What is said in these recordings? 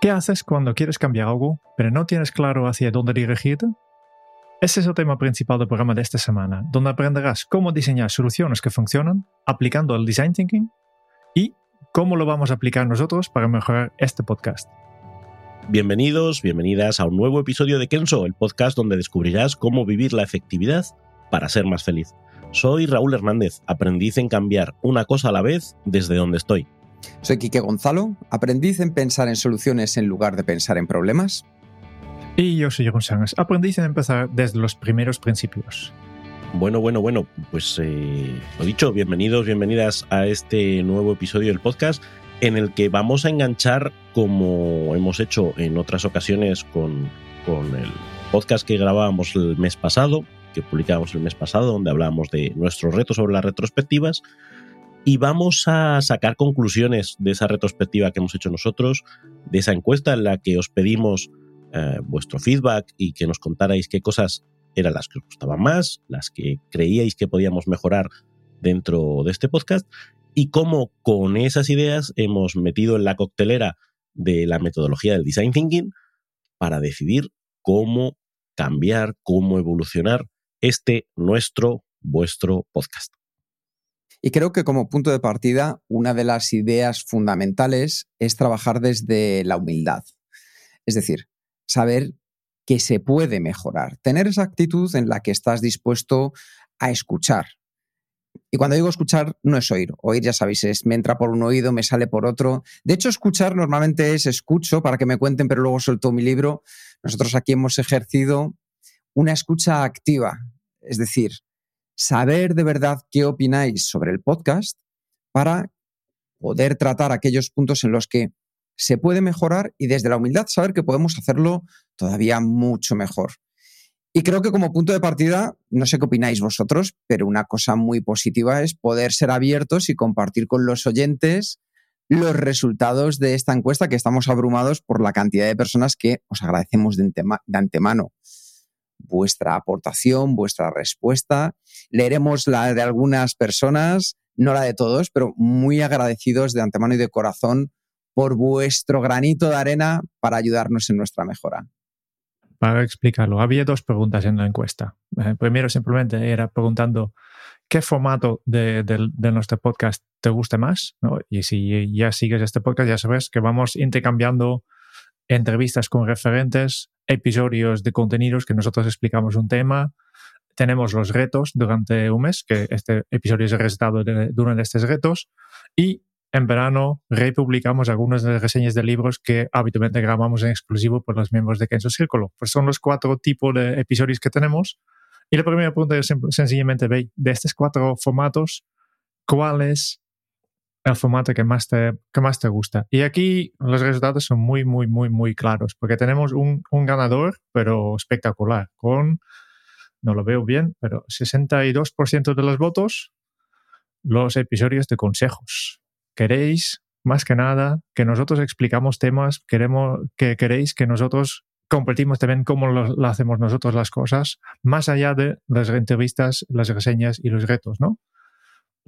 ¿Qué haces cuando quieres cambiar algo, pero no tienes claro hacia dónde dirigirte? Ese es el tema principal del programa de esta semana, donde aprenderás cómo diseñar soluciones que funcionan aplicando el design thinking y cómo lo vamos a aplicar nosotros para mejorar este podcast. Bienvenidos, bienvenidas a un nuevo episodio de Kenso, el podcast donde descubrirás cómo vivir la efectividad para ser más feliz. Soy Raúl Hernández, aprendiz en cambiar una cosa a la vez desde donde estoy. Soy Quique Gonzalo, aprendiz en pensar en soluciones en lugar de pensar en problemas. Y yo soy Jeroen Sánchez, aprendiz en empezar desde los primeros principios. Bueno, bueno, bueno, pues eh, lo dicho, bienvenidos, bienvenidas a este nuevo episodio del podcast en el que vamos a enganchar, como hemos hecho en otras ocasiones con, con el podcast que grabábamos el mes pasado, que publicábamos el mes pasado, donde hablábamos de nuestros retos sobre las retrospectivas, y vamos a sacar conclusiones de esa retrospectiva que hemos hecho nosotros, de esa encuesta en la que os pedimos eh, vuestro feedback y que nos contarais qué cosas eran las que os gustaban más, las que creíais que podíamos mejorar dentro de este podcast y cómo con esas ideas hemos metido en la coctelera de la metodología del design thinking para decidir cómo cambiar, cómo evolucionar este nuestro, vuestro podcast. Y creo que como punto de partida, una de las ideas fundamentales es trabajar desde la humildad. Es decir, saber que se puede mejorar, tener esa actitud en la que estás dispuesto a escuchar. Y cuando digo escuchar, no es oír. Oír, ya sabéis, es me entra por un oído, me sale por otro. De hecho, escuchar normalmente es escucho para que me cuenten, pero luego suelto mi libro. Nosotros aquí hemos ejercido una escucha activa. Es decir, saber de verdad qué opináis sobre el podcast para poder tratar aquellos puntos en los que se puede mejorar y desde la humildad saber que podemos hacerlo todavía mucho mejor. Y creo que como punto de partida, no sé qué opináis vosotros, pero una cosa muy positiva es poder ser abiertos y compartir con los oyentes los resultados de esta encuesta, que estamos abrumados por la cantidad de personas que os agradecemos de, antemano vuestra aportación, vuestra respuesta. Leeremos la de algunas personas, no la de todos, pero muy agradecidos de antemano y de corazón por vuestro granito de arena para ayudarnos en nuestra mejora. Para explicarlo, había dos preguntas en la encuesta. Eh, primero simplemente era preguntando qué formato de, nuestro podcast te gusta más. Y si ya sigues este podcast, ya sabes que vamos intercambiando entrevistas con referentes, episodios de contenidos que nosotros explicamos un tema. Tenemos los retos durante un mes, que este episodio es el resultado de, uno de estos retos. Y en verano republicamos algunas de las reseñas de libros que habitualmente grabamos en exclusivo por los miembros de Kenzo Círculo. Pues son los cuatro tipos de episodios que tenemos. Y la primera pregunta es sencillamente, ve, de estos cuatro formatos, ¿cuál es el formato que más, te, que más te gusta? Y aquí los resultados son muy, muy, muy, muy claros, porque tenemos un, ganador, pero espectacular, con, no lo veo bien, pero 62% de los votos, los episodios de consejos queréis más que nada que nosotros explicamos temas, queremos que queréis que nosotros compartimos también cómo lo, hacemos nosotros las cosas, más allá de las entrevistas, las reseñas y los retos, ¿no?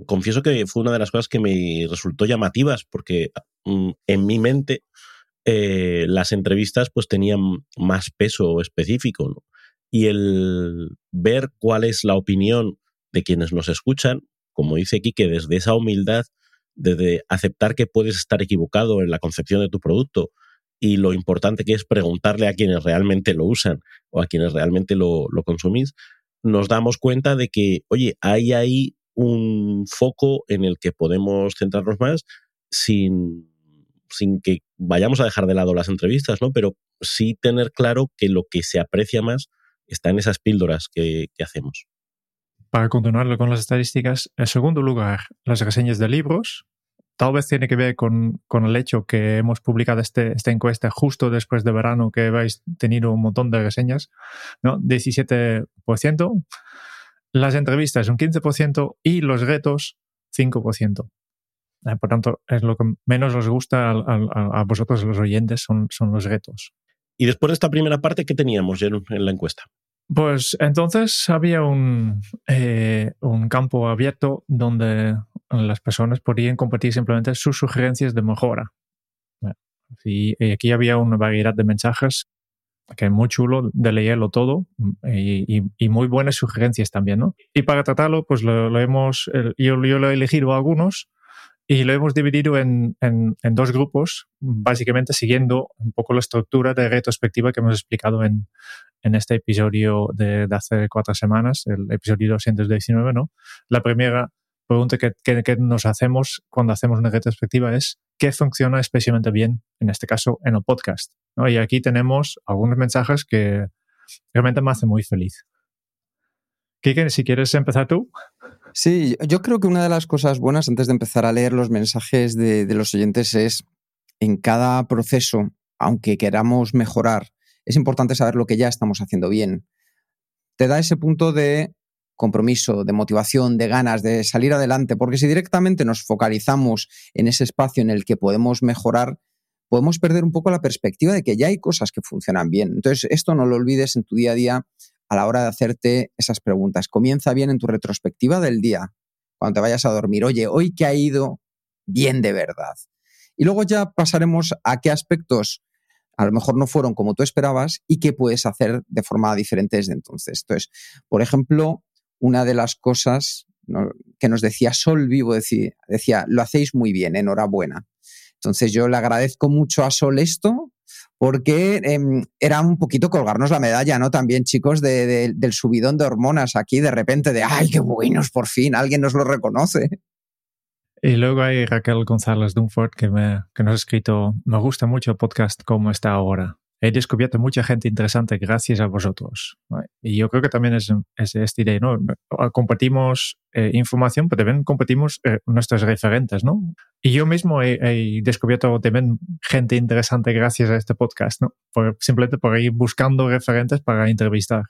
Confieso que fue una de las cosas que me resultó llamativas, porque mm, en mi mente eh, las entrevistas pues tenían más peso específico. Y el ver cuál es la opinión de quienes nos escuchan, como dice que desde esa humildad desde aceptar que puedes estar equivocado en la concepción de tu producto y lo importante que es preguntarle a quienes realmente lo usan o a quienes realmente lo, consumís, nos damos cuenta de que, oye, hay ahí un foco en el que podemos centrarnos más sin, sin que vayamos a dejar de lado las entrevistas, ¿no? Pero sí tener claro que lo que se aprecia más está en esas píldoras que hacemos. para continuar con las estadísticas, en segundo lugar, las reseñas de libros. Tal vez tiene que ver con, con el hecho que hemos publicado este, esta encuesta justo después de verano, que habéis tenido un montón de reseñas, ¿no? 17%. Las entrevistas un 15% y los retos 5%. Eh, por tanto, es lo que menos os gusta a, a, vosotros, los oyentes, son, son los retos. Y después de esta primera parte, ¿qué teníamos en, en la encuesta? Pues entonces había un, eh, un campo abierto donde las personas podían compartir simplemente sus sugerencias de mejora. Y, aquí había una variedad de mensajes que es muy chulo de leerlo todo y, y, muy buenas sugerencias también, ¿no? Y para tratarlo, pues lo, lo hemos, yo, yo, lo he elegido algunos y lo hemos dividido en, en, en, dos grupos, básicamente siguiendo un poco la estructura de retrospectiva que hemos explicado en, en este episodio de, de, hace cuatro semanas, el episodio 219, ¿no? La primera pregunta que, nos hacemos cuando hacemos una retrospectiva es ¿qué funciona especialmente bien, en este caso, en el podcast? Y aquí tenemos algunos mensajes que realmente me hacen muy feliz. Kike, si quieres empezar tú. Sí, yo creo que una de las cosas buenas antes de empezar a leer los mensajes de, de los oyentes es en cada proceso, aunque queramos mejorar, es importante saber lo que ya estamos haciendo bien. Te da ese punto de compromiso, de motivación, de ganas de salir adelante, porque si directamente nos focalizamos en ese espacio en el que podemos mejorar, podemos perder un poco la perspectiva de que ya hay cosas que funcionan bien. Entonces, esto no lo olvides en tu día a día a la hora de hacerte esas preguntas. Comienza bien en tu retrospectiva del día, cuando te vayas a dormir. Oye, hoy que ha ido bien de verdad. Y luego ya pasaremos a qué aspectos a lo mejor no fueron como tú esperabas y qué puedes hacer de forma diferente desde entonces. Entonces, por ejemplo, una de las cosas que nos decía Sol Vivo, decía, decía, lo hacéis muy bien, enhorabuena. Entonces yo le agradezco mucho a Sol esto porque eh, era un poquito colgarnos la medalla, ¿no? También, chicos, de, de, del subidón de hormonas aquí, de repente, de, ay, qué buenos, por fin, alguien nos lo reconoce. Y luego hay Raquel González Dunford que, me, que nos ha escrito, me gusta mucho el podcast como está ahora. He descubierto mucha gente interesante gracias a vosotros. Y yo creo que también es, es esta idea, ¿no? Compartimos eh, información, pero también compartimos eh, nuestros referentes, ¿no? Y yo mismo he, he, descubierto también gente interesante gracias a este podcast, ¿no? Por, simplemente por ir buscando referentes para entrevistar.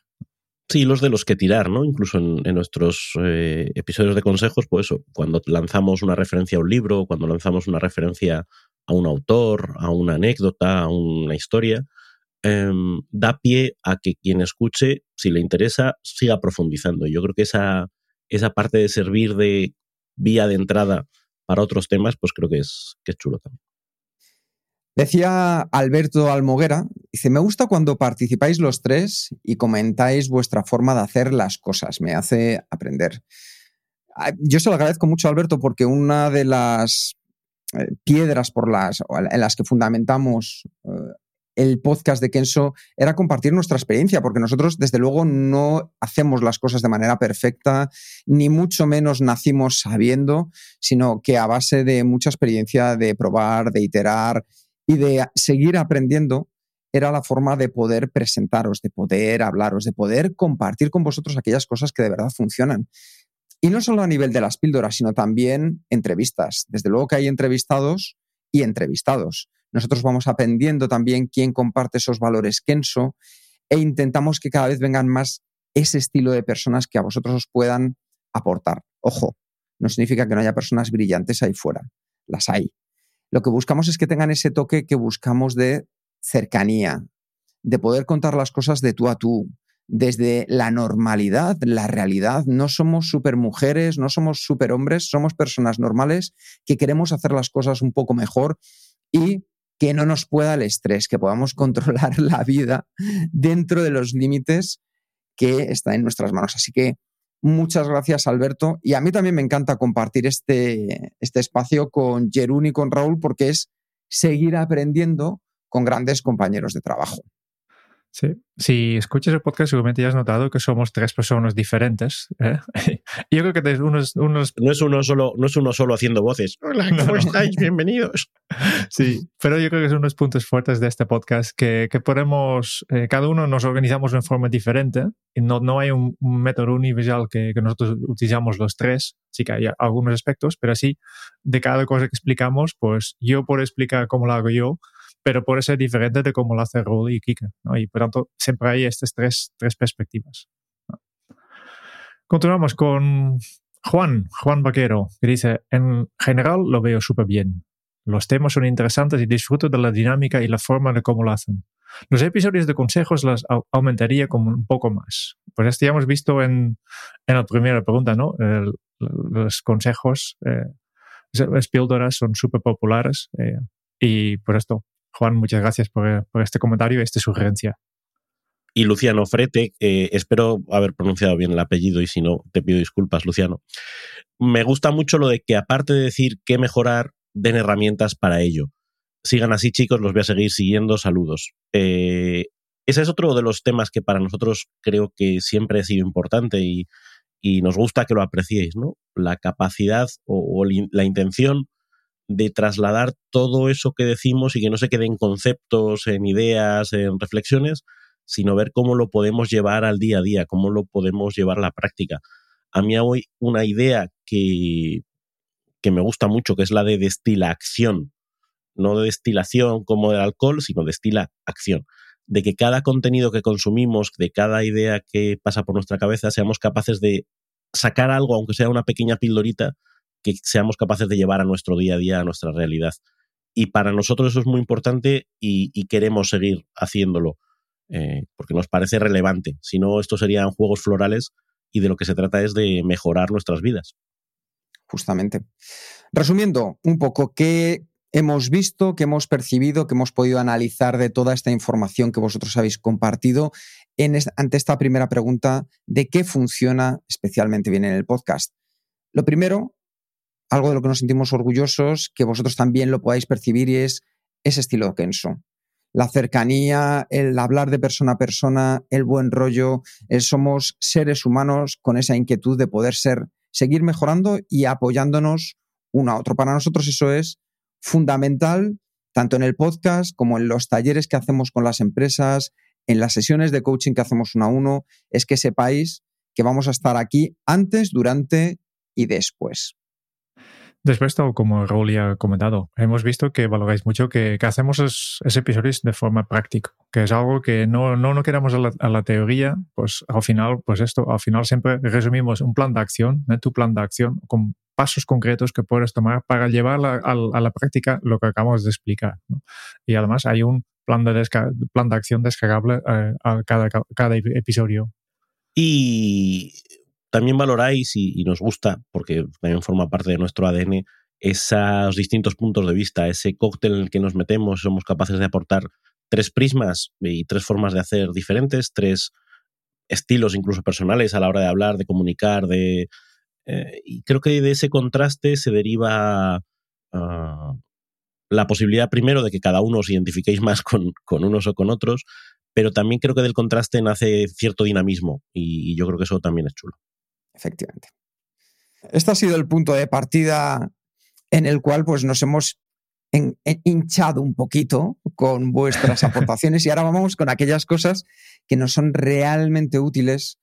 Sí, los de los que tirar, ¿no? Incluso en, en nuestros eh, episodios de consejos, pues eso, cuando lanzamos una referencia a un libro, cuando lanzamos una referencia a un autor, a una anécdota, a una historia, eh, da pie a que quien escuche, si le interesa, siga profundizando. Yo creo que esa, esa parte de servir de vía de entrada para otros temas, pues creo que es, que es chulo también. Decía Alberto Almoguera, dice, me gusta cuando participáis los tres y comentáis vuestra forma de hacer las cosas, me hace aprender. Ah, yo se lo agradezco mucho Alberto porque una de las eh, piedras por las, en las que fundamentamos eh, el podcast de Kenso era compartir nuestra experiencia, porque nosotros desde luego no hacemos las cosas de manera perfecta, ni mucho menos nacimos sabiendo, sino que a base de mucha experiencia de probar, de iterar y de seguir aprendiendo era la forma de poder presentaros, de poder hablaros, de poder compartir con vosotros aquellas cosas que de verdad funcionan. Y no solo a nivel de las píldoras, sino también entrevistas. Desde luego que hay entrevistados y entrevistados. Nosotros vamos aprendiendo también quién comparte esos valores Kenso e intentamos que cada vez vengan más ese estilo de personas que a vosotros os puedan aportar. Ojo, no significa que no haya personas brillantes ahí fuera. Las hay lo que buscamos es que tengan ese toque que buscamos de cercanía, de poder contar las cosas de tú a tú, desde la normalidad, la realidad. No somos supermujeres, no somos superhombres, somos personas normales que queremos hacer las cosas un poco mejor y que no nos pueda el estrés, que podamos controlar la vida dentro de los límites que están en nuestras manos. Así que Muchas gracias, Alberto. Y a mí también me encanta compartir este, este espacio con Jerún y con Raúl porque es seguir aprendiendo con grandes compañeros de trabajo. Sí. Si escuchas el podcast, seguramente ya has notado que somos tres personas diferentes. ¿eh? Yo creo que unos, unos... No, es uno solo, no es uno solo haciendo voces. Hola, ¿cómo estáis? Bienvenidos. Sí, pero yo creo que son unos puntos fuertes de este podcast que, que podemos, eh, cada uno nos organizamos de una forma diferente y no, no hay un, método universal que, que, nosotros utilizamos los tres. Sí que hay algunos aspectos, pero así de cada cosa que explicamos, pues yo puedo explicar cómo lo hago yo pero puede ser diferente de cómo lo hace Raúl y Kike. Y por tanto, siempre hay estas tres, tres perspectivas. Continuamos con Juan, Juan Vaquero, que dice, en general lo veo súper bien. Los temas son interesantes y disfruto de la dinámica y la forma de cómo lo hacen. Los episodios de consejos las aumentaría como un poco más. Pues esto ya hemos visto en, en la primera pregunta, ¿no? los consejos, eh, las píldoras son súper populares eh, y por esto Juan, muchas gracias por, este comentario y esta sugerencia. Y Luciano Frete, eh, espero haber pronunciado bien el apellido y si no, te pido disculpas, Luciano. Me gusta mucho lo de que aparte de decir qué mejorar, den herramientas para ello. Sigan así, chicos, los voy a seguir siguiendo. Saludos. Eh, ese es otro de los temas que para nosotros creo que siempre ha sido importante y, nos gusta que lo apreciéis, ¿no? La capacidad o la intención de trasladar todo eso que decimos y que no se quede en conceptos, en ideas, en reflexiones, sino ver cómo lo podemos llevar al día a día, cómo lo podemos llevar a la práctica. A mí hay una idea que, que me gusta mucho, que es la de destilación, no de destilación como del alcohol, sino destila acción, de que cada contenido que consumimos, de cada idea que pasa por nuestra cabeza, seamos capaces de sacar algo, aunque sea una pequeña pildorita, que seamos capaces de llevar a nuestro día a día, a nuestra realidad. Y para nosotros eso es muy importante y, queremos seguir haciéndolo, eh, porque nos parece relevante. Si no, estos serían juegos florales y de lo que se trata es de mejorar nuestras vidas. Justamente. Resumiendo un poco, ¿qué hemos visto, qué hemos percibido, qué hemos podido analizar de toda esta información que vosotros habéis compartido en ante esta primera pregunta de qué funciona especialmente bien en el podcast? Lo primero algo de lo que nos sentimos orgullosos, que vosotros también lo podáis percibir y es ese estilo Kenso. La cercanía, el hablar de persona a persona, el buen rollo, somos seres humanos con esa inquietud de poder ser, seguir mejorando y apoyándonos uno a otro. Para nosotros eso es fundamental, tanto en el podcast como en los talleres que hacemos con las empresas, en las sesiones de coaching que hacemos uno a uno, es que sepáis que vamos a estar aquí antes, durante y después. Después, como Raúl ya ha comentado, hemos visto que valoráis mucho que, hacemos esos, episodios de forma práctica, que es algo que no, no, no queramos a la, teoría, pues al final, pues esto, al final siempre resumimos un plan de acción, ¿eh? tu plan de acción, con pasos concretos que puedes tomar para llevar a, la práctica lo que acabamos de explicar. Y además hay un plan de, plan de acción descargable eh, a cada, cada episodio. Y también valoráis y, nos gusta, porque también forma parte de nuestro ADN, esos distintos puntos de vista, ese cóctel en el que nos metemos, somos capaces de aportar tres prismas y tres formas de hacer diferentes, tres estilos incluso personales a la hora de hablar, de comunicar, de... Eh, y creo que de ese contraste se deriva ah, la posibilidad primero de que cada uno os identifiquéis más con, con, unos o con otros, pero también creo que del contraste nace cierto dinamismo y yo creo que eso también es chulo. Efectivamente. Este ha sido el punto de partida en el cual pues, nos hemos hinchado un poquito con vuestras aportaciones y ahora vamos con aquellas cosas que nos son realmente útiles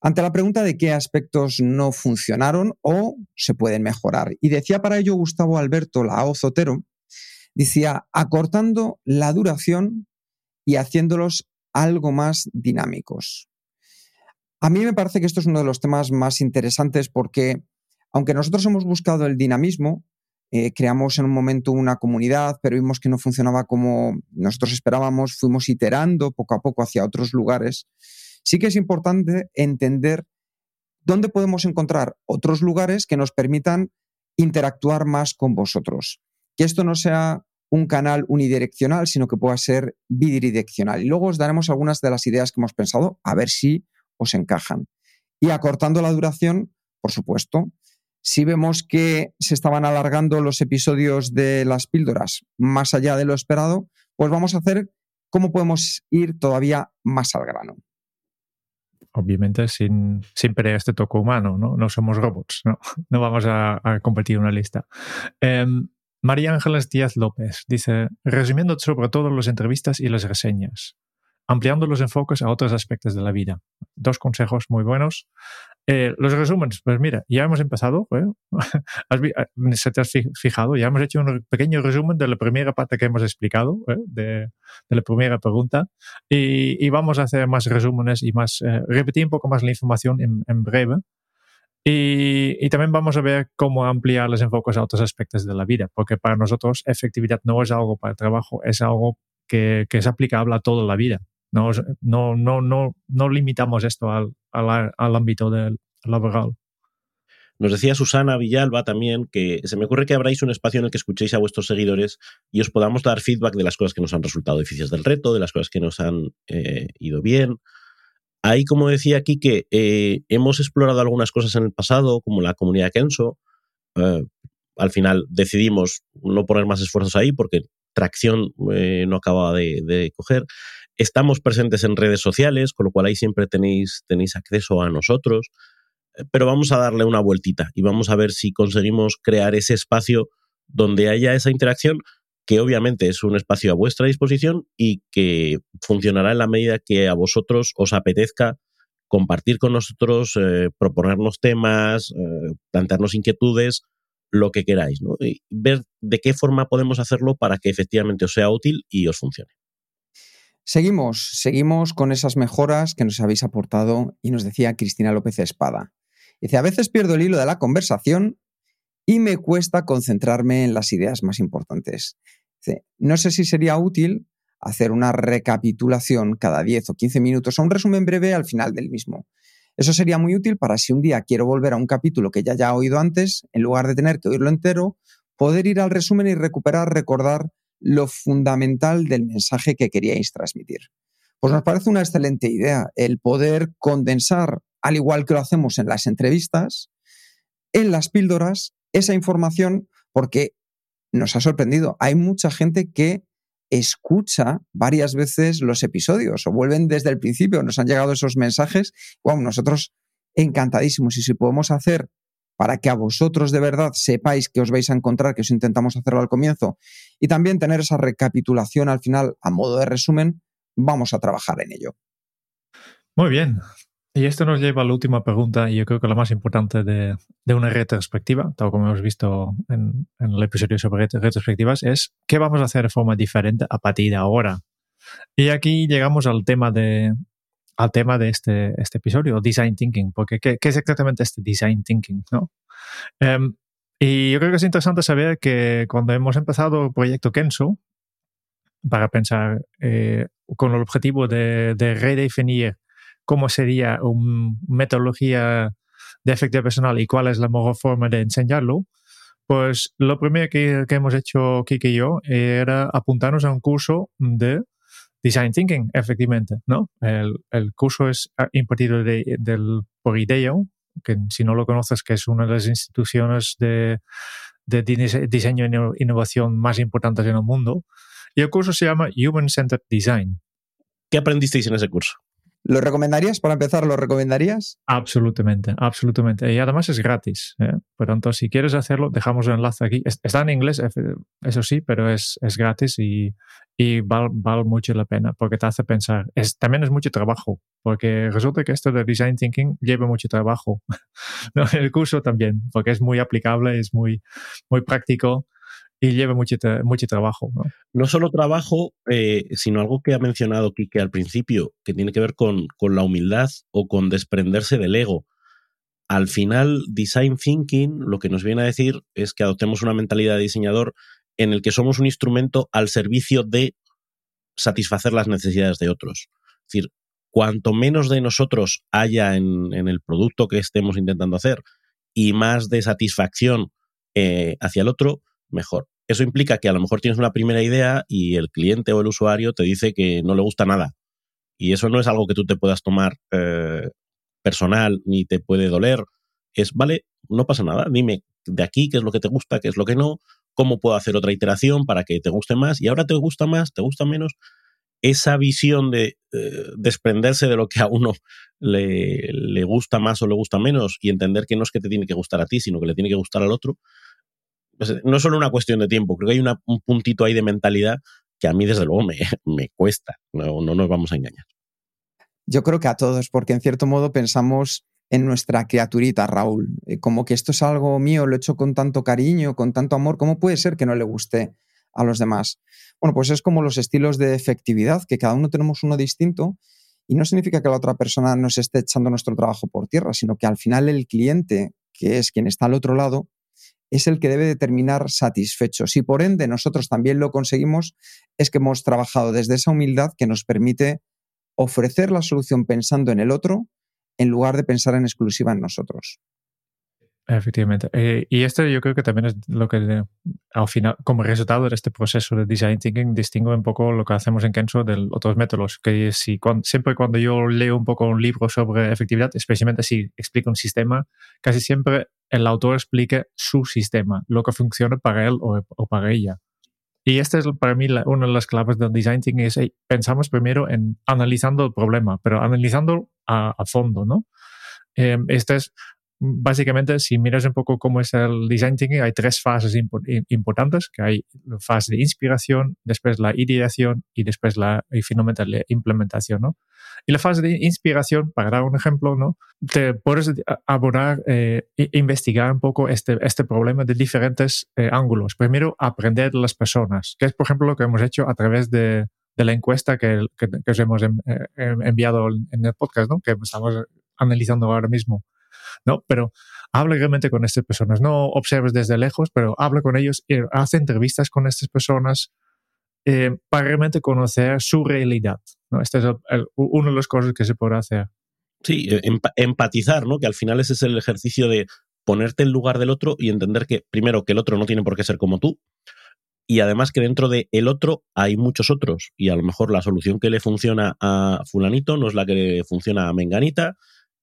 ante la pregunta de qué aspectos no funcionaron o se pueden mejorar. Y decía para ello Gustavo Alberto Laoz Otero, decía, acortando la duración y haciéndolos algo más dinámicos. A mí me parece que esto es uno de los temas más interesantes porque, aunque nosotros hemos buscado el dinamismo, eh, creamos en un momento una comunidad, pero vimos que no funcionaba como nosotros esperábamos, fuimos iterando poco a poco hacia otros lugares. Sí que es importante entender dónde podemos encontrar otros lugares que nos permitan interactuar más con vosotros. Que esto no sea un canal unidireccional, sino que pueda ser bidireccional. Y luego os daremos algunas de las ideas que hemos pensado, a ver si os encajan. Y acortando la duración, por supuesto, si vemos que se estaban alargando los episodios de las píldoras más allá de lo esperado, pues vamos a hacer ¿cómo podemos ir todavía más al grano? Obviamente sin, sin perder este toque humano, ¿no? No somos robots, ¿no? No vamos a, compartir una lista. Em, María Ángeles Díaz López dice, resumiendo sobre todo las entrevistas y las reseñas, ampliando los enfoques a otros aspectos de la vida. Dos consejos muy buenos. Eh, los resúmenes, pues mira, ya hemos empezado, ¿eh? eh se te has fijado, ya hemos hecho un pequeño resumen de la primera parte que hemos explicado, ¿eh? de, la primera pregunta, y, vamos a hacer más resúmenes y más, repetir un poco más la información en, breve. Y, también vamos a ver cómo ampliar los enfoques a otros aspectos de la vida, porque para nosotros efectividad no es algo para el trabajo, es algo que, que es aplicable a toda la vida. No, no, no, no, no limitamos esto al, al, al ámbito del laboral. Nos decía Susana Villalba también que se me ocurre que habráis un espacio en el que escuchéis a vuestros seguidores y os podamos dar feedback de las cosas que nos han resultado difíciles del reto, de las cosas que nos han eh, ido bien. Ahí, como decía aquí, que eh, hemos explorado algunas cosas en el pasado, como la comunidad Kenso. Eh, al final decidimos no poner más esfuerzos ahí porque tracción no acababa de, de coger. Estamos presentes en redes sociales, con lo cual ahí siempre tenéis, tenéis acceso a nosotros, eh, pero vamos a darle una vueltita y vamos a ver si conseguimos crear ese espacio donde haya esa interacción, que obviamente es un espacio a vuestra disposición y que funcionará en la medida que a vosotros os apetezca compartir con nosotros, eh, proponernos temas, eh, plantearnos inquietudes, lo que queráis, ¿no? y ver de qué forma podemos hacerlo para que efectivamente os sea útil y os funcione. Seguimos, seguimos con esas mejoras que nos habéis aportado y nos decía Cristina López Espada. Dice, a veces pierdo el hilo de la conversación y me cuesta concentrarme en las ideas más importantes. Dice, no sé si sería útil hacer una recapitulación cada 10 o 15 minutos o un resumen breve al final del mismo. Eso sería muy útil para si un día quiero volver a un capítulo que ya haya oído antes, en lugar de tener que oírlo entero, poder ir al resumen y recuperar, recordar lo fundamental del mensaje que queríais transmitir. Pues nos parece una excelente idea el poder condensar, al igual que lo hacemos en las entrevistas, en las píldoras, esa información, porque nos ha sorprendido. Hay mucha gente que escucha varias veces los episodios o vuelven desde el principio, nos han llegado esos mensajes. Wow, nosotros encantadísimos. Y si podemos hacer para que a vosotros de verdad sepáis que os vais a encontrar, que os intentamos hacerlo al comienzo, y también tener esa recapitulación al final a modo de resumen, vamos a trabajar en ello. Muy bien. Y esto nos lleva a la última pregunta, y yo creo que la más importante de, una retrospectiva, tal como hemos visto en, el episodio sobre retrospectivas, es ¿qué vamos a hacer de forma diferente a partir de ahora? Y aquí llegamos al tema de, al tema de este, este episodio, Design Thinking, porque ¿qué, es exactamente este Design Thinking? ¿no? Em, y yo creo que es interesante saber que cuando hemos empezado el proyecto Kenso, para pensar eh, con el objetivo de, redefinir cómo sería una metodología de efectividad personal y cuál es la mejor forma de enseñarlo, pues lo primero que, hemos hecho Kiki y yo era apuntarnos a un curso de Design Thinking, efectivamente, ¿no? El, curso es ah, impartido de, del, por IDEO, que si no lo conoces, que es una de las instituciones de, de diseño e innovación más importantes en el mundo. Y el curso se llama Human Centered Design. ¿Qué aprendisteis en ese curso? ¿Lo recomendarías? Para empezar, ¿lo recomendarías? Absolutamente, absolutamente. Y además es gratis. ¿eh? Por tanto, si quieres hacerlo, dejamos el enlace aquí. Está en inglés, eso sí, pero es, es gratis y, y vale, mucho la pena porque te hace pensar. Es, también es mucho trabajo, porque resulta que esto de Design Thinking lleva mucho trabajo. ¿no? El curso también, porque es muy aplicable, es muy, muy práctico y lleva mucho, trabajo. ¿no? solo trabajo, eh, sino algo que ha mencionado Kike al principio, que tiene que ver con, con la humildad o con desprenderse del ego. Al final, Design Thinking lo que nos viene a decir es que adoptemos una mentalidad de diseñador en el que somos un instrumento al servicio de satisfacer las necesidades de otros. Es decir, cuanto menos de nosotros haya en, en el producto que estemos intentando hacer y más de satisfacción eh, hacia el otro, mejor. Eso implica que a lo mejor tienes una primera idea y el cliente o el usuario te dice que no le gusta nada. Y eso no es algo que tú te puedas tomar eh, personal ni te puede doler. Es, vale, no pasa nada, dime de aquí qué es lo que te gusta, qué es lo que no, cómo puedo hacer otra iteración para que te guste más y ahora te gusta más, te gusta menos. esa visión de eh, desprenderse de lo que a uno le, le, gusta más o le gusta menos y entender que no es que te tiene que gustar a ti, sino que le tiene que gustar al otro, no es solo una cuestión de tiempo, creo que hay un puntito ahí de mentalidad que a mí desde luego me, me cuesta, no, no nos vamos a engañar. Yo creo que a todos, porque en cierto modo pensamos en nuestra criaturita, Raúl, eh, como que esto es algo mío, lo he hecho con tanto cariño, con tanto amor, ¿cómo puede ser que no le guste a los demás? Bueno, pues es como los estilos de efectividad, que cada uno tenemos uno distinto y no significa que la otra persona nos esté echando nuestro trabajo por tierra, sino que al final el cliente, que es quien está al otro lado, es el que debe determinar satisfecho. Si por ende nosotros también lo conseguimos, es que hemos trabajado desde esa humildad que nos permite ofrecer la solución pensando en el otro en lugar de pensar en exclusiva en nosotros. Efectivamente. Eh, y esto yo creo que también es lo que al final, como resultado de este proceso de design thinking, distingue un poco lo que hacemos en Kenzo de otros métodos. Que si siempre cuando yo leo un poco un libro sobre efectividad, especialmente si explica un sistema, casi siempre el autor explique su sistema, lo que funciona para él o, para ella. Y esta es para mí una de las claves del design thinking, es pensamos primero en analizando el problema, pero analizando a, fondo, ¿no? Eh, este es básicamente, si miras un poco cómo es el design thinking, hay tres fases importantes, que hay la fase de inspiración, después la ideación y después la, y finalmente la implementación, ¿no? Y la fase de inspiración, para dar un ejemplo, ¿no? Te puedes abordar, eh, investigar un poco este, este problema de diferentes eh, ángulos. Primero, aprender de las personas, que es, por ejemplo, lo que hemos hecho a través de, de la encuesta que, que, os hemos eh, enviado en el podcast, ¿no? Que estamos analizando ahora mismo. ¿No? Pero habla realmente con estas personas, no observes desde lejos, pero habla con ellos, y hace entrevistas con estas personas eh, para realmente conocer su realidad, ¿no? Esta es una de las cosas que se puede hacer. Sí, eh, empatizar, ¿no? Que al final ese es el ejercicio de ponerte en lugar del otro y entender que, primero, que el otro no tiene por qué ser como tú, y además que dentro de el otro hay muchos otros y a lo mejor la solución que le funciona a fulanito no es la que le funciona a menganita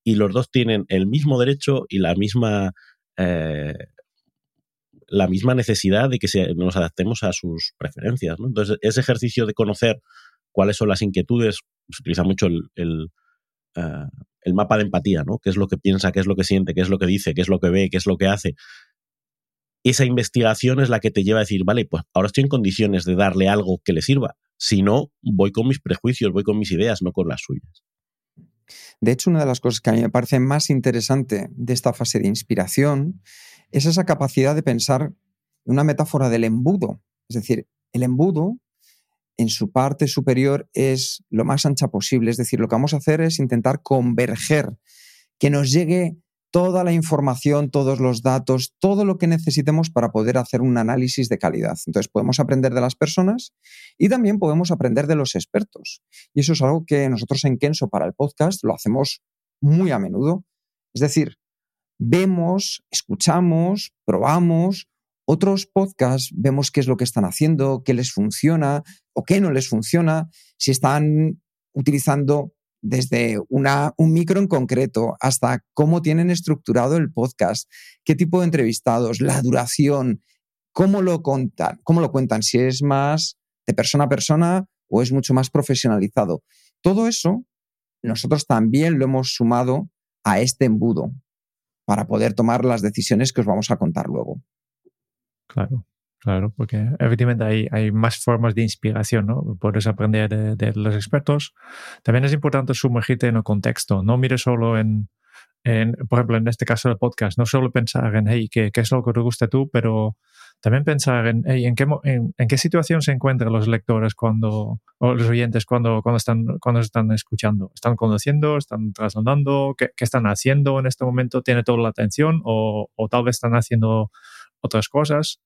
y los dos tienen el mismo derecho y la misma, eh, la misma necesidad de que nos adaptemos a sus preferencias. Entonces, ese ejercicio de conocer cuáles son las inquietudes, se utiliza mucho el, el, eh, el, mapa de empatía, ¿no? qué es lo que piensa, qué es lo que siente, qué es lo que dice, qué es lo que ve, qué es lo que hace. Esa investigación es la que te lleva a decir, vale, pues ahora estoy en condiciones de darle algo que le sirva. Si no, voy con mis prejuicios, voy con mis ideas, no con las suyas. De hecho, una de las cosas que a mí me parece más interesante de esta fase de inspiración es esa capacidad de pensar una metáfora del embudo. Es decir, el embudo en su parte superior es lo más ancha posible. Es decir, lo que vamos a hacer es intentar converger, que nos llegue toda la información, todos los datos, todo lo que necesitemos para poder hacer un análisis de calidad. Entonces podemos aprender de las personas y también podemos aprender de los expertos. Y eso es algo que nosotros en Kenso para el podcast lo hacemos muy a menudo. Es decir, vemos, escuchamos, probamos otros podcasts, vemos qué es lo que están haciendo, qué les funciona o qué no les funciona, si están utilizando desde un micro en concreto hasta cómo tienen estructurado el podcast, qué tipo de entrevistados, la duración, cómo lo cómo lo cuentan, si es más de persona a persona o es mucho más profesionalizado. Todo eso nosotros también lo hemos sumado a este embudo para poder tomar las decisiones que os vamos a contar luego. Claro. Claro, porque efectivamente hay, hay más formas de inspiración, ¿no? Puedes aprender de, los expertos. También es importante sumergirte en el contexto, no mires solo en, en, por ejemplo, en este caso del podcast, no solo pensar en, hey, ¿qué, qué es lo que te gusta tú? Pero también pensar en, hey, ¿en, qué, en, en, qué situación se encuentran los lectores cuando, o los oyentes cuando, cuando, están, cuando están escuchando. ¿Están conociendo? ¿Están trasladando? ¿Qué, ¿Qué, están haciendo en este momento? ¿Tiene toda la atención? O, o tal vez están haciendo otras cosas?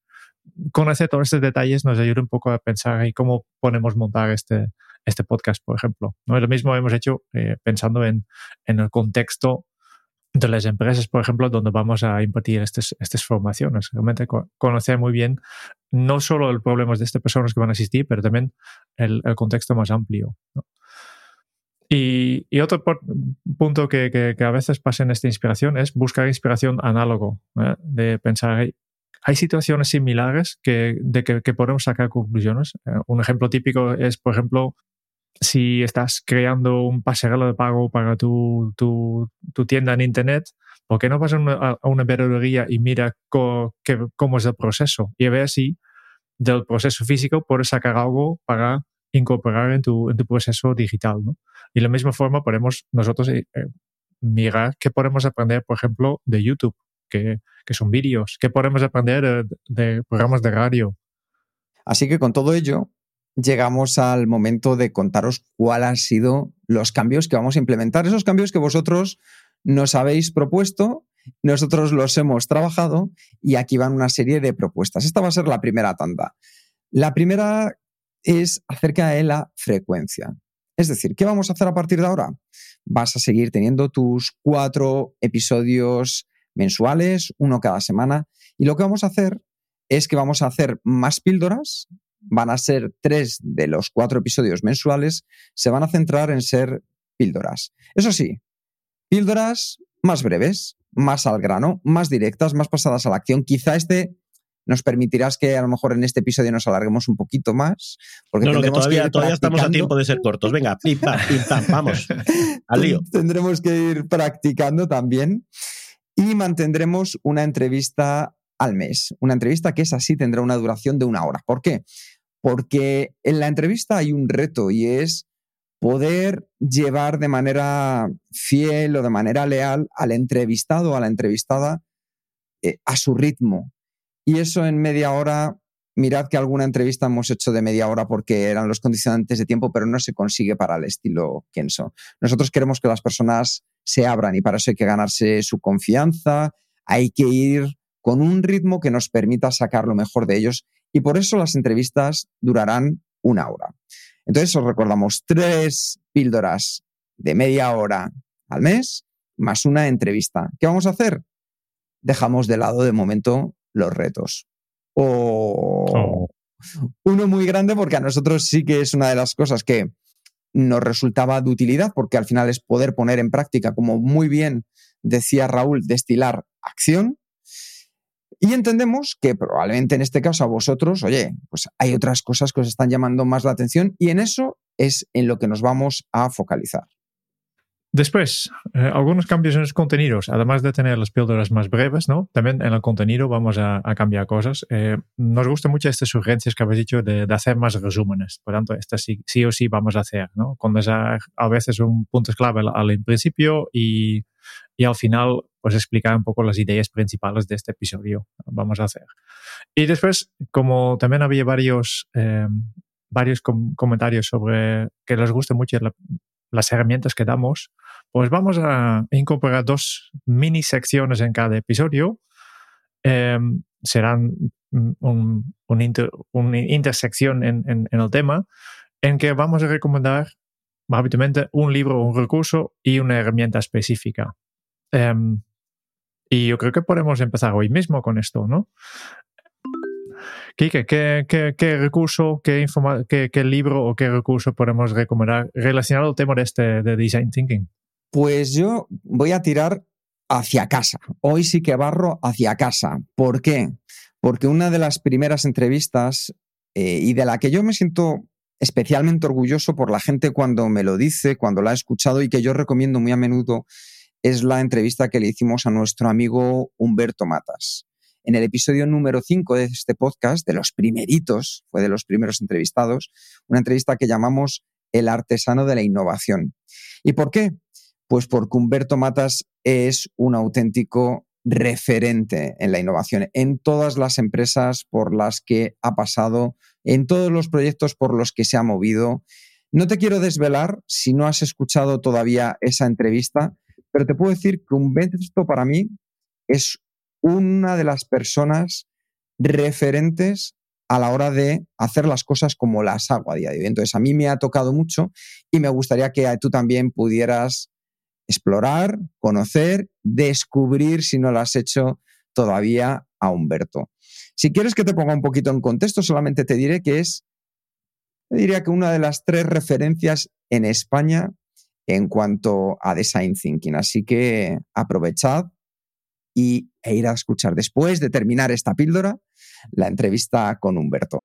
Conocer todos estos detalles nos ayuda un poco a pensar y cómo podemos montar este, este podcast, por ejemplo. ¿no? Lo mismo hemos hecho eh, pensando en, en, el contexto de las empresas, por ejemplo, donde vamos a impartir estas, estas formaciones. Realmente conocer muy bien no solo el problema de estas personas que van a asistir, pero también el, contexto más amplio. Y, otro punto que, a veces pasa en esta inspiración es buscar inspiración análogo, ¿eh? de pensar, hay situaciones similares que, de que, podemos sacar conclusiones. Eh, un ejemplo típico es, por ejemplo, si estás creando un pasarela de pago para tu, tu, tienda en Internet, ¿por qué no vas a una, a y mira cómo es el proceso? Y a ver si del proceso físico puedes sacar algo para incorporar en tu, en tu proceso digital. ¿no? Y de la misma forma podemos nosotros eh, eh, mirar qué podemos aprender, por ejemplo, de YouTube, que, que son vídeos, qué podemos aprender de programas de radio. Así que con todo ello, llegamos al momento de contaros cuáles han sido los cambios que vamos a implementar, esos cambios que vosotros nos habéis propuesto, nosotros los hemos trabajado y aquí van una serie de propuestas. Esta va a ser la primera tanda. La primera es acerca de la frecuencia. Es decir, ¿qué vamos a hacer a partir de ahora? Vas a seguir teniendo tus cuatro episodios mensuales, uno cada semana, y lo que vamos a hacer es que vamos a hacer más píldoras, van a ser tres de los cuatro episodios mensuales, se van a centrar en ser píldoras. Eso sí, píldoras más breves, más al grano, más directas, más pasadas a la acción. Quizá este nos permitirás que a lo mejor en este episodio nos alarguemos un poquito más. Porque no, que todavía, todavía estamos a tiempo de ser cortos. Venga, pim, pam, pim, pam, vamos, al lío. Tendremos que ir practicando también y mantendremos una entrevista al mes. Una entrevista que es así, tendrá una duración de una hora. ¿Por qué? Porque en la entrevista hay un reto y es poder llevar de manera fiel o de manera leal al entrevistado o a la entrevistada eh, a su ritmo. Y eso en media hora, mirad que alguna entrevista hemos hecho de media hora porque eran los condicionantes de tiempo, pero no se consigue para el estilo Kenso. Nosotros queremos que las personas se abran y para eso hay que ganarse su confianza, hay que ir con un ritmo que nos permita sacar lo mejor de ellos y por eso las entrevistas durarán una hora. Entonces os recordamos tres píldoras de media hora al mes más una entrevista. ¿Qué vamos a hacer? Dejamos de lado de momento los retos. O oh. uno muy grande porque a nosotros sí que es una de las cosas que nos resultaba de utilidad porque al final es poder poner en práctica, como muy bien decía Raúl, destilar acción. Y entendemos que probablemente en este caso a vosotros, oye, pues hay otras cosas que os están llamando más la atención y en eso es en lo que nos vamos a focalizar. Después, eh, algunos cambios en los contenidos, además de tener las píldoras más breves, ¿no? También en el contenido vamos a, cambiar cosas. Eh, nos gustan mucho estas sugerencias que habéis dicho de, hacer más resúmenes. Por tanto, estas sí, sí, o sí vamos a hacer, ¿no? Condensar a veces un punto clave al, al principio y, y, al final, pues explicar un poco las ideas principales de este episodio. Vamos a hacer. Y después, como también había varios, eh, varios comentarios sobre que les gusta mucho la, las herramientas que damos, pues vamos a incorporar dos mini secciones en cada episodio. Em, serán un, una intersección en, el tema en que vamos a recomendar habitualmente un libro, un recurso y una herramienta específica. Em, y yo creo que podemos empezar hoy mismo con esto, ¿no? Kike, ¿qué, qué, recurso, qué, qué, libro o qué recurso podemos recomendar relacionado al tema de, este, de Design Thinking? Pues yo voy a tirar hacia casa. Hoy sí que barro hacia casa. ¿Por qué? Porque una de las primeras entrevistas eh, y de la que yo me siento especialmente orgulloso por la gente cuando me lo dice, cuando la ha escuchado y que yo recomiendo muy a menudo, es la entrevista que le hicimos a nuestro amigo Humberto Matas en el episodio número 5 de este podcast, de los primeritos, fue de los primeros entrevistados, una entrevista que llamamos El artesano de la innovación. ¿Y por qué? Pues porque Humberto Matas es un auténtico referente en la innovación, en todas las empresas por las que ha pasado, en todos los proyectos por los que se ha movido. No te quiero desvelar si no has escuchado todavía esa entrevista, pero te puedo decir que Humberto para mí es una de las personas referentes a la hora de hacer las cosas como las hago a día de hoy. Entonces, a mí me ha tocado mucho y me gustaría que tú también pudieras explorar, conocer, descubrir, si no lo has hecho todavía, a Humberto. Si quieres que te ponga un poquito en contexto, solamente te diré que es, diría que una de las tres referencias en España en cuanto a design thinking. Así que aprovechad y, e ir a escuchar después de terminar esta píldora la entrevista con Humberto.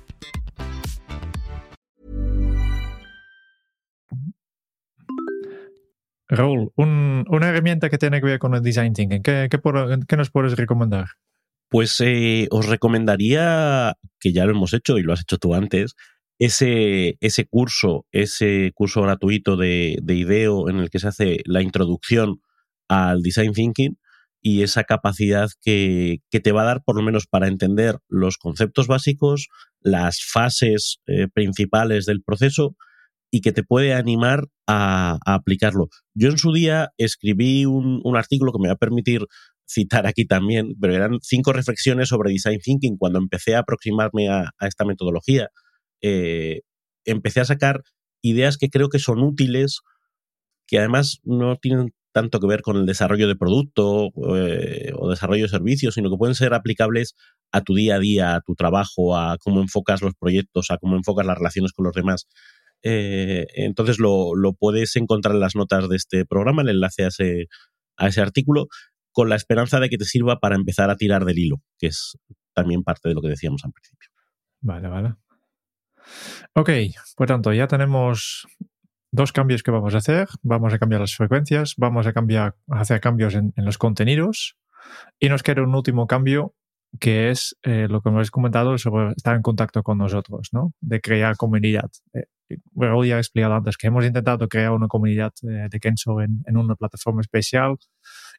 Raúl, un- una herramienta que tiene que ver con el design thinking, ¿qué, nos puedes recomendar? Pues eh, os recomendaría, que ya lo hemos hecho y lo has hecho tú antes, ese, ese curso, ese curso gratuito de, de IDEO en el que se hace la introducción al design thinking y esa capacidad que, que te va a dar por lo menos para entender los conceptos básicos, las fases eh, principales del proceso y que te puede animar a, aplicarlo. Yo en su día escribí un, artículo que me va a permitir citar aquí también, pero eran cinco reflexiones sobre design thinking cuando empecé a aproximarme a, a esta metodología. eh, empecé a sacar ideas que creo que son útiles, que además no tienen tanto que ver con el desarrollo de producto eh, o desarrollo de servicios, sino que pueden ser aplicables a tu día a día, a tu trabajo, a cómo enfocas los proyectos, a cómo enfocas las relaciones con los demás. Eh, entonces lo, lo, puedes encontrar en las notas de este programa, el enlace a ese, a ese artículo, con la esperanza de que te sirva para empezar a tirar del hilo, que es también parte de lo que decíamos al principio. Vale, vale. Ok, por tanto, ya tenemos dos cambios que vamos a hacer. Vamos a cambiar las frecuencias, vamos a hacer cambios en, en los contenidos y nos queda un último cambio que es eh, lo que hemos comentado sobre estar en contacto con nosotros, ¿no? De crear comunidad. Eh, Raúl ya ha explicado antes que hemos intentado crear una comunidad eh, de Kenzo en, en, una plataforma especial.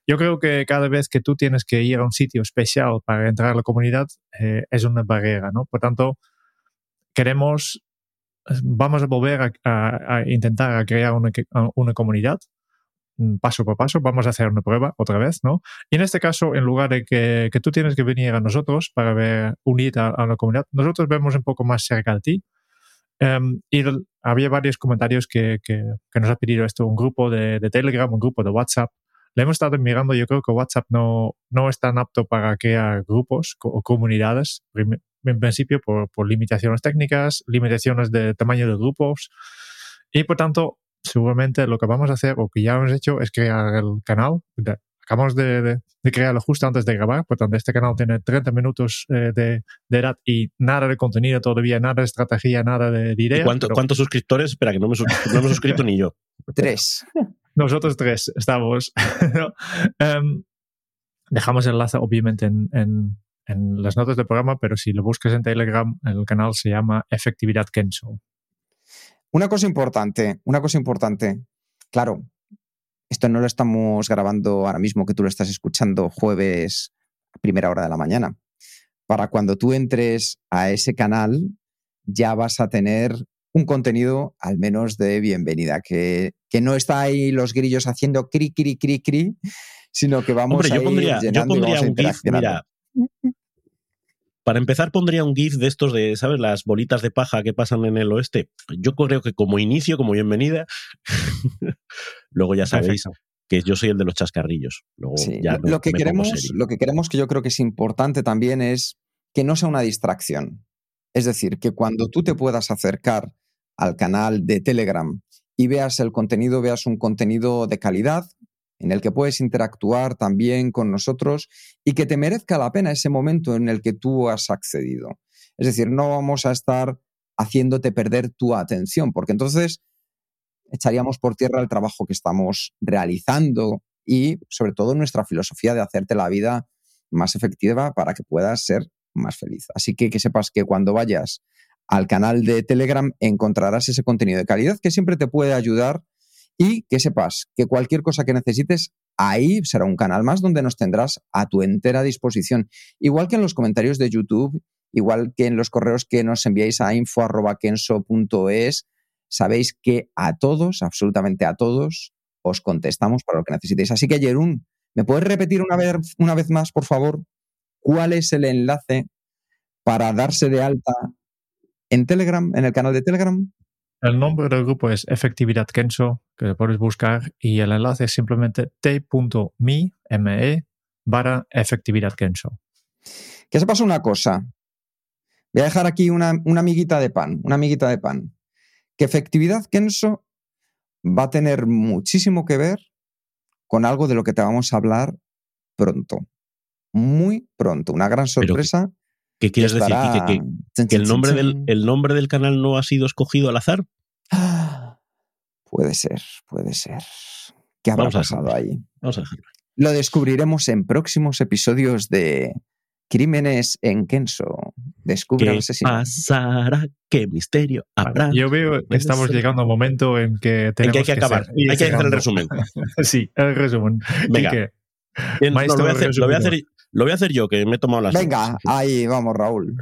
Yo creo que cada vez que tú tienes que ir a un sitio especial para entrar a la comunidad eh, es una barrera, ¿no? Por tanto, queremos, vamos a volver a, a, a intentar a crear una, una comunidad paso por paso, vamos a hacer una prueba otra vez, ¿no? Y en este caso, en lugar de que, que tú tienes que venir a nosotros para ver, unir a, a, la comunidad, nosotros vemos un poco más cerca de ti. Um, y había varios comentarios que, que, que, nos ha pedido esto, un grupo de, de, Telegram, un grupo de WhatsApp. Le hemos estado mirando, yo creo que WhatsApp no, no es tan apto para crear grupos o comunidades, en principio por, por limitaciones técnicas, limitaciones de tamaño de grupos. Y por tanto, seguramente lo que vamos a hacer o que ya hemos hecho es crear el canal. Acabamos de, de, de crearlo justo antes de grabar, por tanto este canal tiene 30 minutos eh, de, de, edad y nada de contenido todavía, nada de estrategia, nada de, de ideas. Cuánto, pero... ¿Cuántos suscriptores? Espera, que no me, no hemos suscrito ni yo. Tres. Nosotros tres estamos. um, dejamos el enlace obviamente en, en, en, las notas del programa, pero si lo buscas en Telegram, el canal se llama Efectividad Kenzo. Una cosa importante, una cosa importante. Claro, esto no lo estamos grabando ahora mismo, que tú lo estás escuchando jueves a primera hora de la mañana. Para cuando tú entres a ese canal, ya vas a tener un contenido al menos de bienvenida, que, que no está ahí los grillos haciendo cri, cri, cri, cri, sino que vamos Hombre, a yo pondría, ir yo pondría y un GIF, para empezar, pondría un GIF de estos de, ¿sabes? Las bolitas de paja que pasan en el oeste. Yo creo que como inicio, como bienvenida, luego ya sabéis Perfecto. que yo soy el de los chascarrillos. Luego sí. ya lo, que queremos, lo que queremos que yo creo que es importante también es que no sea una distracción. Es decir, que cuando tú te puedas acercar al canal de Telegram y veas el contenido, veas un contenido de calidad, en el que puedes interactuar también con nosotros y que te merezca la pena ese momento en el que tú has accedido. Es decir, no vamos a estar haciéndote perder tu atención, porque entonces echaríamos por tierra el trabajo que estamos realizando y sobre todo nuestra filosofía de hacerte la vida más efectiva para que puedas ser más feliz. Así que que sepas que cuando vayas al canal de Telegram encontrarás ese contenido de calidad que siempre te puede ayudar y que sepas que cualquier cosa que necesites, ahí será un canal más donde nos tendrás a tu entera disposición. Igual que en los comentarios de YouTube, igual que en los correos que nos enviáis a info.kenso.es, sabéis que a todos, absolutamente a todos, os contestamos para lo que necesitéis. Así que, Jerún, ¿me puedes repetir una vez, una vez más, por favor, cuál es el enlace para darse de alta en Telegram, en el canal de Telegram? El nombre del grupo es Efectividad Kenso, que lo puedes buscar, y el enlace es simplemente t.me me, barra Efectividad Kenso. Que se pasa una cosa. Voy a dejar aquí una, una amiguita de pan, una amiguita de pan. Que Efectividad Kenso va a tener muchísimo que ver con algo de lo que te vamos a hablar pronto. Muy pronto. Una gran sorpresa. ¿Qué quieres decir? ¿Que, el, nombre del, el nombre del canal no ha sido escogido al azar? Puede ser, puede ser. ¿Qué habrá pasado ahí? Vamos a dejarlo. Lo descubriremos en próximos episodios de Crímenes en Kenso. Descubre ¿Qué pasará? ¿Qué misterio habrá? Yo veo que estamos llegando a un momento en que tenemos en que hay que, acabar. hay que hacer el resumen. sí, el resumen. Venga. lo, voy a hacer, lo, voy a hacer, lo, voy a hacer, yo, que me he tomado las Venga, ahí vamos, Raúl.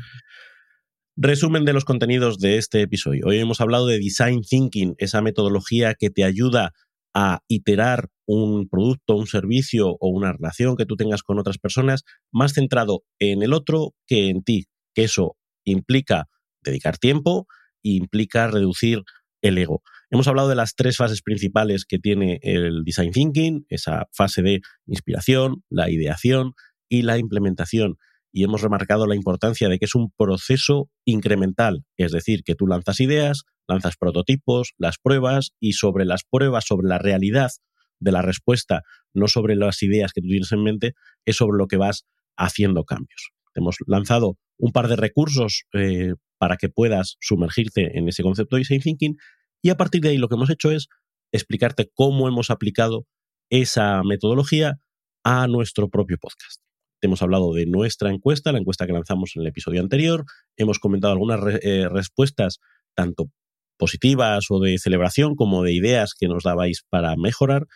Resumen de los contenidos de este episodio. Hoy hemos hablado de Design Thinking, esa metodología que te ayuda a iterar un producto, un servicio o una relación que tú tengas con otras personas más centrado en el otro que en ti, que eso implica dedicar tiempo e implica reducir el ego. Hemos hablado de las tres fases principales que tiene el design thinking, esa fase de inspiración, la ideación y la implementación. Y hemos remarcado la importancia de que es un proceso incremental, es decir, que tú lanzas ideas, lanzas prototipos, las pruebas y sobre las pruebas, sobre la realidad de la respuesta, no sobre las ideas que tú tienes en mente, es sobre lo que vas haciendo cambios. Hemos lanzado un par de recursos eh, para que puedas sumergirte en ese concepto de design thinking y a partir de ahí lo que hemos hecho es explicarte cómo hemos aplicado esa metodología a nuestro propio podcast. Te hemos hablado de nuestra encuesta, la encuesta que lanzamos en el episodio anterior. Hemos comentado algunas eh, respuestas, tanto positivas o de celebración, como de ideas que nos dabais para mejorar.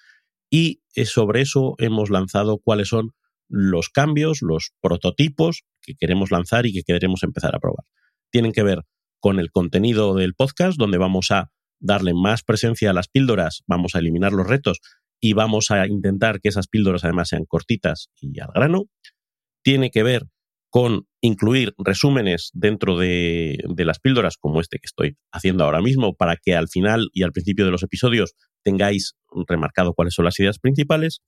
Y eh, sobre eso hemos lanzado cuáles son los cambios, los prototipos que queremos lanzar y que queremos empezar a probar. Tienen que ver con el contenido del podcast, donde vamos a darle más presencia a las píldoras, vamos a eliminar los retos y vamos a intentar que esas píldoras además sean cortitas y al grano. Tiene que ver con incluir resúmenes dentro de, las píldoras, como este que estoy haciendo ahora mismo, para que al final y al principio de los episodios tengáis remarcado cuáles son las ideas principales.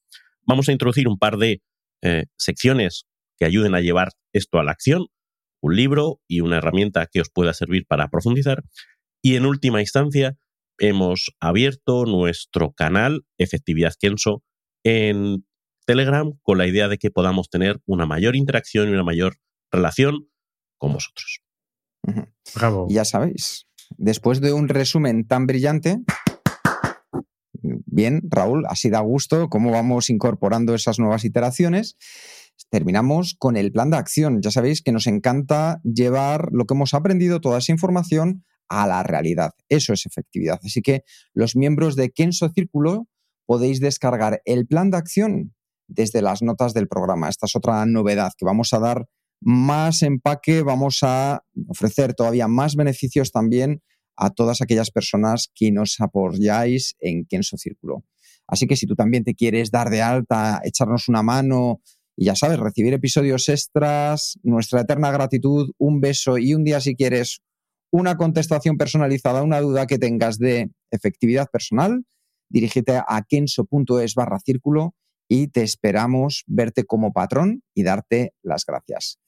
Vamos a introducir un par de eh, secciones que ayuden a llevar esto a la acción, un libro y una herramienta que os pueda servir para profundizar. Y en última instancia, hemos abierto nuestro canal Efectividad Kenso en Telegram con la idea de que podamos tener una mayor interacción y una mayor relación con vosotros. Bravo. Ya sabéis, después de un resumen tan brillante, bien, Raúl, así da gusto cómo vamos incorporando esas nuevas iteraciones. Terminamos con el plan de acción. Ya sabéis que nos encanta llevar lo que hemos aprendido, toda esa información, a la realidad. Eso es efectividad. Así que los miembros de Kenso Círculo podéis descargar el plan de acción desde las notas del programa. Esta es otra novedad que vamos a dar más empaque, vamos a ofrecer todavía más beneficios también a todas aquellas personas que nos apoyáis en Kenso Círculo. Así que si tú también te quieres dar de alta, echarnos una mano y ya sabes, recibir episodios extras, nuestra eterna gratitud, un beso y un día si quieres una contestación personalizada una duda que tengas de efectividad personal, dirígete a kenso.es barra círculo y te esperamos verte como patrón y darte las gracias.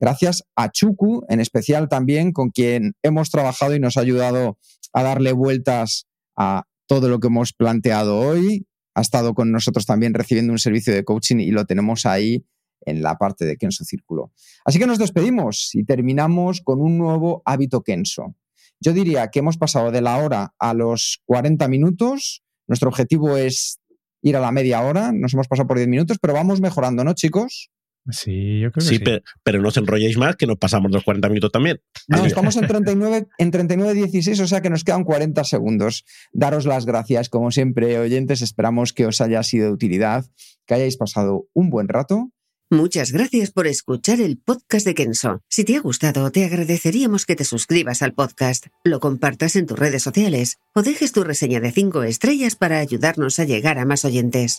Gracias a Chuku, en especial también, con quien hemos trabajado y nos ha ayudado a darle vueltas a todo lo que hemos planteado hoy. Ha estado con nosotros también recibiendo un servicio de coaching y lo tenemos ahí en la parte de Kenso Círculo. Así que nos despedimos y terminamos con un nuevo hábito Kenso. Yo diría que hemos pasado de la hora a los 40 minutos. Nuestro objetivo es ir a la media hora. Nos hemos pasado por 10 minutos, pero vamos mejorando, ¿no, chicos? Sí, yo creo que Sí, sí. pe- pero, no os enrolléis más, que nos pasamos los 40 minutos también. No, Adiós. estamos en 39, en 39.16, o sea que nos quedan 40 segundos. Daros las gracias, como siempre, oyentes. Esperamos que os haya sido de utilidad, que hayáis pasado un buen rato. Muchas gracias por escuchar el podcast de Kenso. Si te ha gustado, te agradeceríamos que te suscribas al podcast, lo compartas en tus redes sociales o dejes tu reseña de 5 estrellas para ayudarnos a llegar a más oyentes.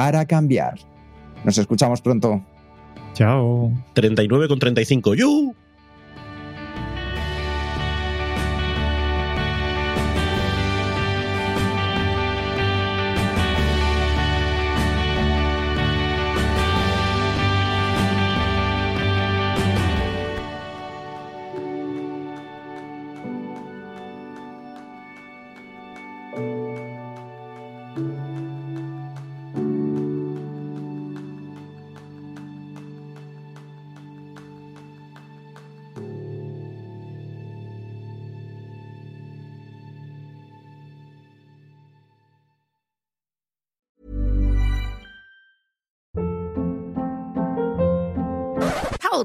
para cambiar. Nos escuchamos pronto. Chao. 39 con 35. ¡Yu!